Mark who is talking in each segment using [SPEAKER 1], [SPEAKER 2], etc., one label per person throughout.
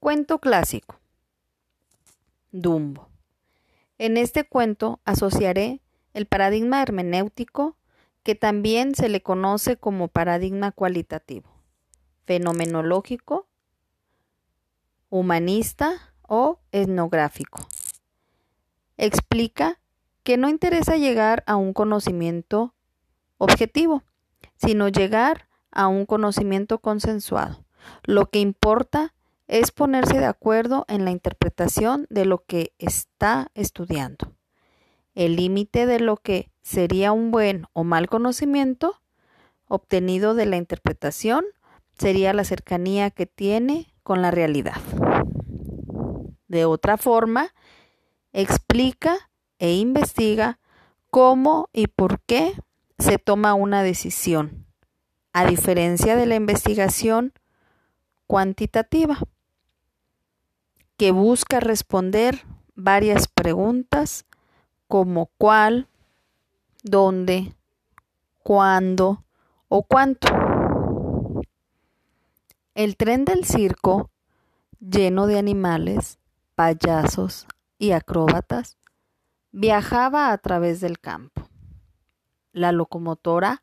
[SPEAKER 1] Cuento clásico. Dumbo. En este cuento asociaré el paradigma hermenéutico, que también se le conoce como paradigma cualitativo, fenomenológico, humanista o etnográfico. Explica que no interesa llegar a un conocimiento objetivo, sino llegar a un conocimiento consensuado. Lo que importa es ponerse de acuerdo en la interpretación de lo que está estudiando. El límite de lo que sería un buen o mal conocimiento obtenido de la interpretación sería la cercanía que tiene con la realidad. De otra forma, explica e investiga cómo y por qué se toma una decisión, a diferencia de la investigación cuantitativa, que busca responder varias preguntas como cuál, dónde, cuándo o cuánto. El tren del circo, lleno de animales, payasos y acróbatas, viajaba a través del campo. La locomotora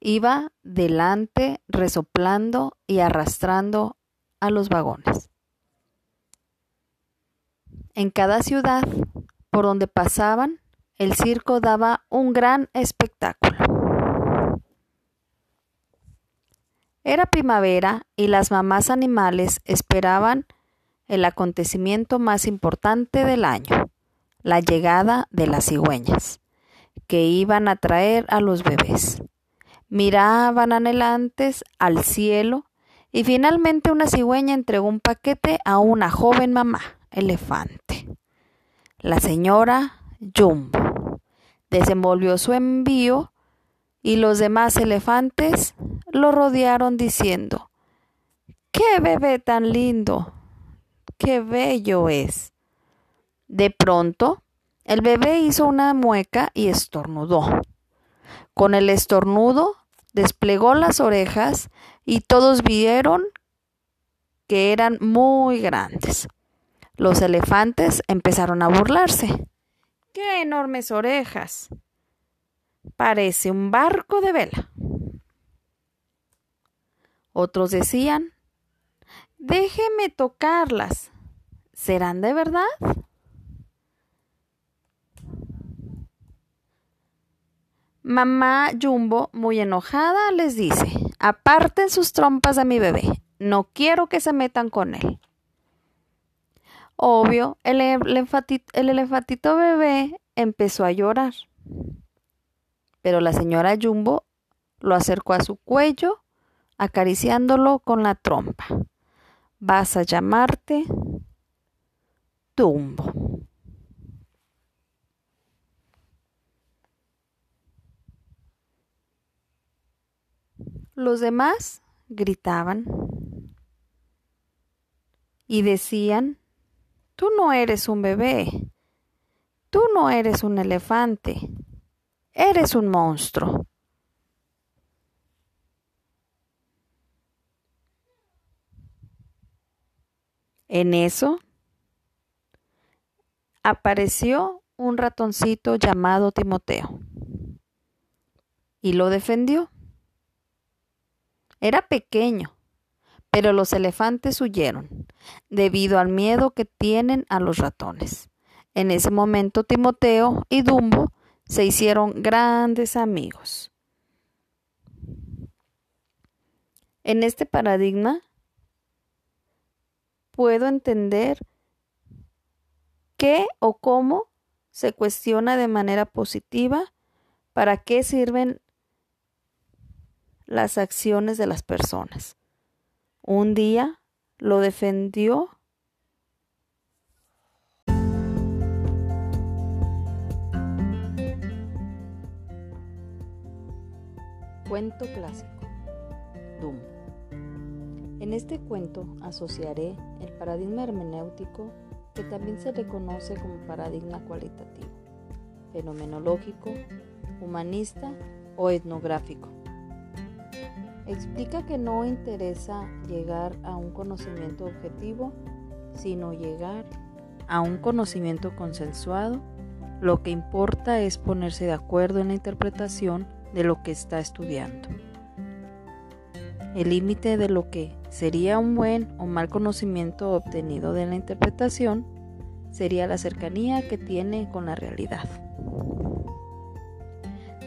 [SPEAKER 1] iba delante resoplando y arrastrando a los vagones. En cada ciudad por donde pasaban, el circo daba un gran espectáculo. Era primavera y las mamás animales esperaban el acontecimiento más importante del año, la llegada de las cigüeñas, que iban a traer a los bebés. Miraban anhelantes al cielo y finalmente una cigüeña entregó un paquete a una joven mamá elefante. La señora Jumbo desenvolvió su envío y los demás elefantes lo rodearon diciendo, ¡Qué bebé tan lindo! ¡Qué bello es! De pronto, el bebé hizo una mueca y estornudó. Con el estornudo desplegó las orejas y todos vieron que eran muy grandes. Los elefantes empezaron a burlarse. ¡Qué enormes orejas! Parece un barco de vela. Otros decían, déjeme tocarlas. ¿Serán de verdad? Mamá Jumbo, muy enojada, les dice, aparten sus trompas a mi bebé, no quiero que se metan con él. Obvio, el, elefantito, bebé empezó a llorar, pero la señora Jumbo lo acercó a su cuello, acariciándolo con la trompa. Vas a llamarte Tumbo. Los demás gritaban y decían, tú no eres un bebé, tú no eres un elefante, eres un monstruo. En eso apareció un ratoncito llamado Timoteo y lo defendió. Era pequeño, pero los elefantes huyeron, debido al miedo que tienen a los ratones. En ese momento Timoteo y Dumbo se hicieron grandes amigos. En este paradigma puedo entender qué o cómo se cuestiona de manera positiva para qué sirven las acciones de las personas. Un día lo defendió Cuento clásico. Dumbo. En este cuento asociaré el paradigma hermenéutico que también se le conoce como paradigma cualitativo, fenomenológico, humanista o etnográfico explica que no interesa llegar a un conocimiento objetivo, sino llegar a un conocimiento consensuado. Lo que importa es ponerse de acuerdo en la interpretación de lo que está estudiando. El límite de lo que sería un buen o mal conocimiento obtenido de la interpretación sería la cercanía que tiene con la realidad.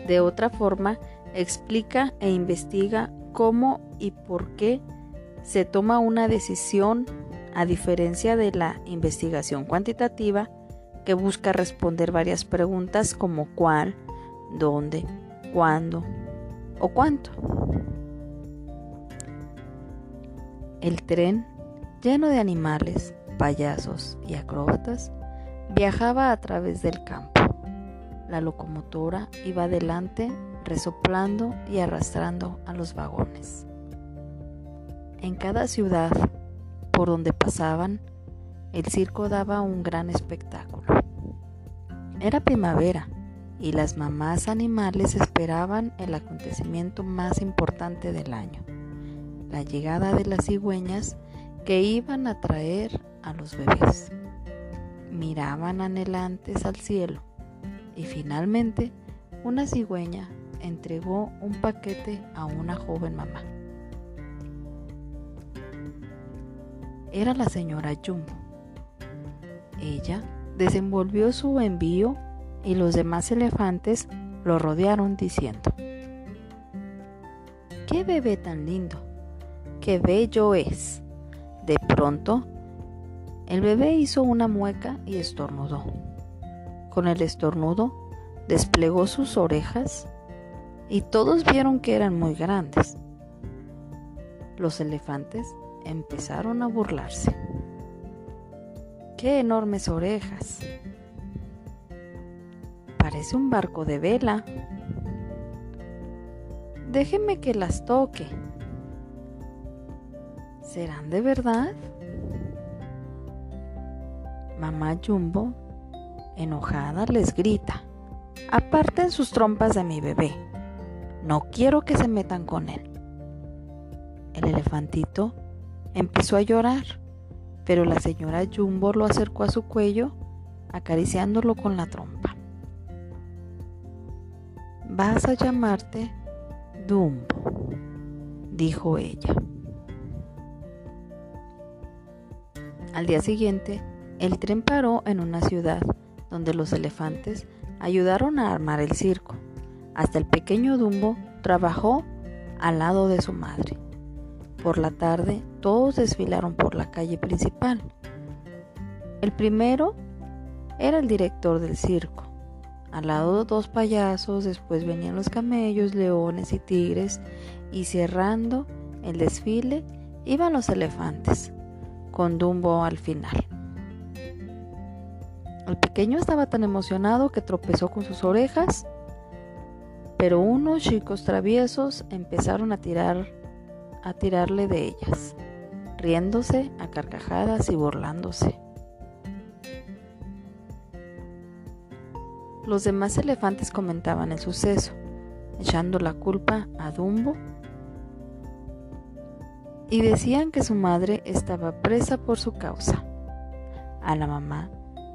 [SPEAKER 1] De otra forma, explica e investiga cómo y por qué se toma una decisión a diferencia de la investigación cuantitativa que busca responder varias preguntas como cuál, dónde, cuándo o cuánto. El tren, lleno de animales, payasos y acróbatas, viajaba a través del campo. La locomotora iba adelante resoplando y arrastrando a los vagones. En cada ciudad por donde pasaban, el circo daba un gran espectáculo. Era primavera y las mamás animales esperaban el acontecimiento más importante del año, la llegada de las cigüeñas que iban a traer a los bebés. Miraban anhelantes al cielo y finalmente una cigüeña entregó un paquete a una joven mamá. Era la señora Jumbo. Ella desenvolvió su envío y los demás elefantes lo rodearon diciendo, ¡Qué bebé tan lindo! ¡Qué bello es! De pronto, el bebé hizo una mueca y estornudó. Con el estornudo, desplegó sus orejas y todos vieron que eran muy grandes. Los elefantes empezaron a burlarse. ¡Qué enormes orejas! Parece un barco de vela. Déjeme que las toque. ¿Serán de verdad? Mamá Jumbo, enojada, les grita. Aparten sus trompas de mi bebé. No quiero que se metan con él. El elefantito empezó a llorar, pero la señora Jumbo lo acercó a su cuello, acariciándolo con la trompa. Vas a llamarte Dumbo, dijo ella. Al día siguiente, el tren paró en una ciudad donde los elefantes ayudaron a armar el circo. Hasta el pequeño Dumbo trabajó al lado de su madre. Por la tarde, todos desfilaron por la calle principal. El primero era el director del circo. Al lado de dos payasos, después venían los camellos, leones y tigres, y cerrando el desfile iban los elefantes, con Dumbo al final. El pequeño estaba tan emocionado que tropezó con sus orejas pero unos chicos traviesos empezaron a tirar a tirarle de ellas, riéndose a carcajadas y burlándose. Los demás elefantes comentaban el suceso, echando la culpa a Dumbo y decían que su madre estaba presa por su causa. A la mamá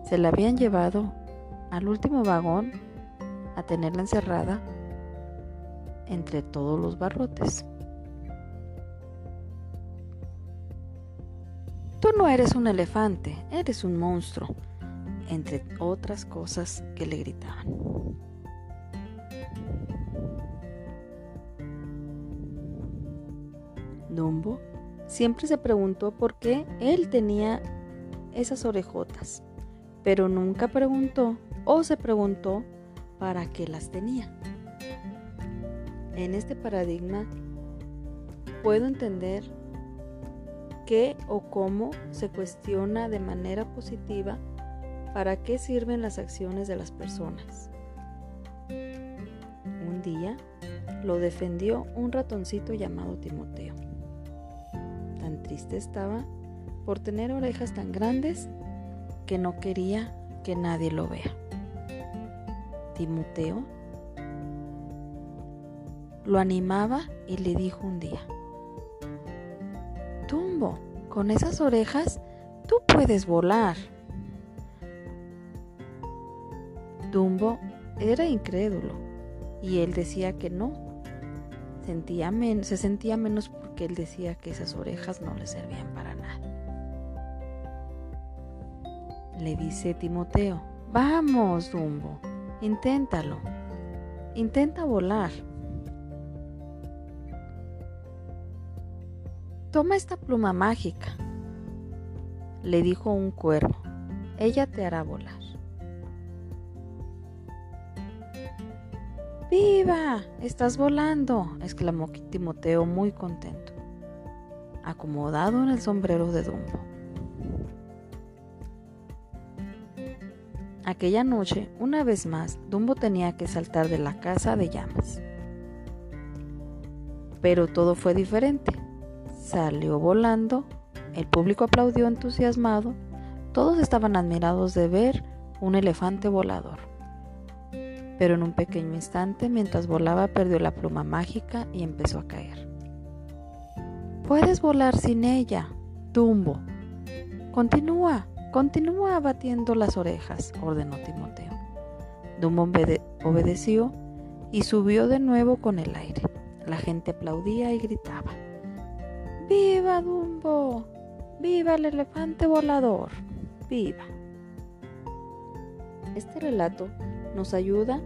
[SPEAKER 1] se la habían llevado al último vagón a tenerla encerrada entre todos los barrotes. Tú no eres un elefante, eres un monstruo, entre otras cosas que le gritaban. Dumbo siempre se preguntó por qué él tenía esas orejotas, pero nunca preguntó o se preguntó para qué las tenía. En este paradigma puedo entender qué o cómo se cuestiona de manera positiva para qué sirven las acciones de las personas. Un día lo defendió un ratoncito llamado Timoteo. Tan triste estaba por tener orejas tan grandes que no quería que nadie lo vea. Timoteo lo animaba y le dijo un día, Dumbo, con esas orejas tú puedes volar. Dumbo era incrédulo y él decía que no. Sentía se sentía menos porque él decía que esas orejas no le servían para nada. Le dice Timoteo, vamos, Dumbo, inténtalo, intenta volar. Toma esta pluma mágica, le dijo un cuervo, ella te hará volar. ¡Viva! ¡Estás volando! exclamó Timoteo muy contento, acomodado en el sombrero de Dumbo. Aquella noche, una vez más, Dumbo tenía que saltar de la casa de llamas. Pero todo fue diferente. Salió volando, el público aplaudió entusiasmado, todos estaban admirados de ver un elefante volador pero en un pequeño instante, mientras volaba, perdió la pluma mágica y empezó a caer. Puedes volar sin ella, Dumbo. Continúa, continúa batiendo las orejas, ordenó Timoteo. Dumbo obedeció y subió de nuevo con el aire. La gente aplaudía y gritaba. ¡Viva Dumbo! ¡Viva el elefante volador! ¡Viva! Este relato nos ayuda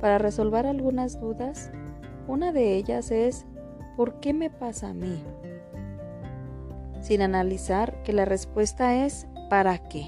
[SPEAKER 1] para resolver algunas dudas. Una de ellas es, ¿por qué me pasa a mí? Sin analizar que la respuesta es, ¿para qué?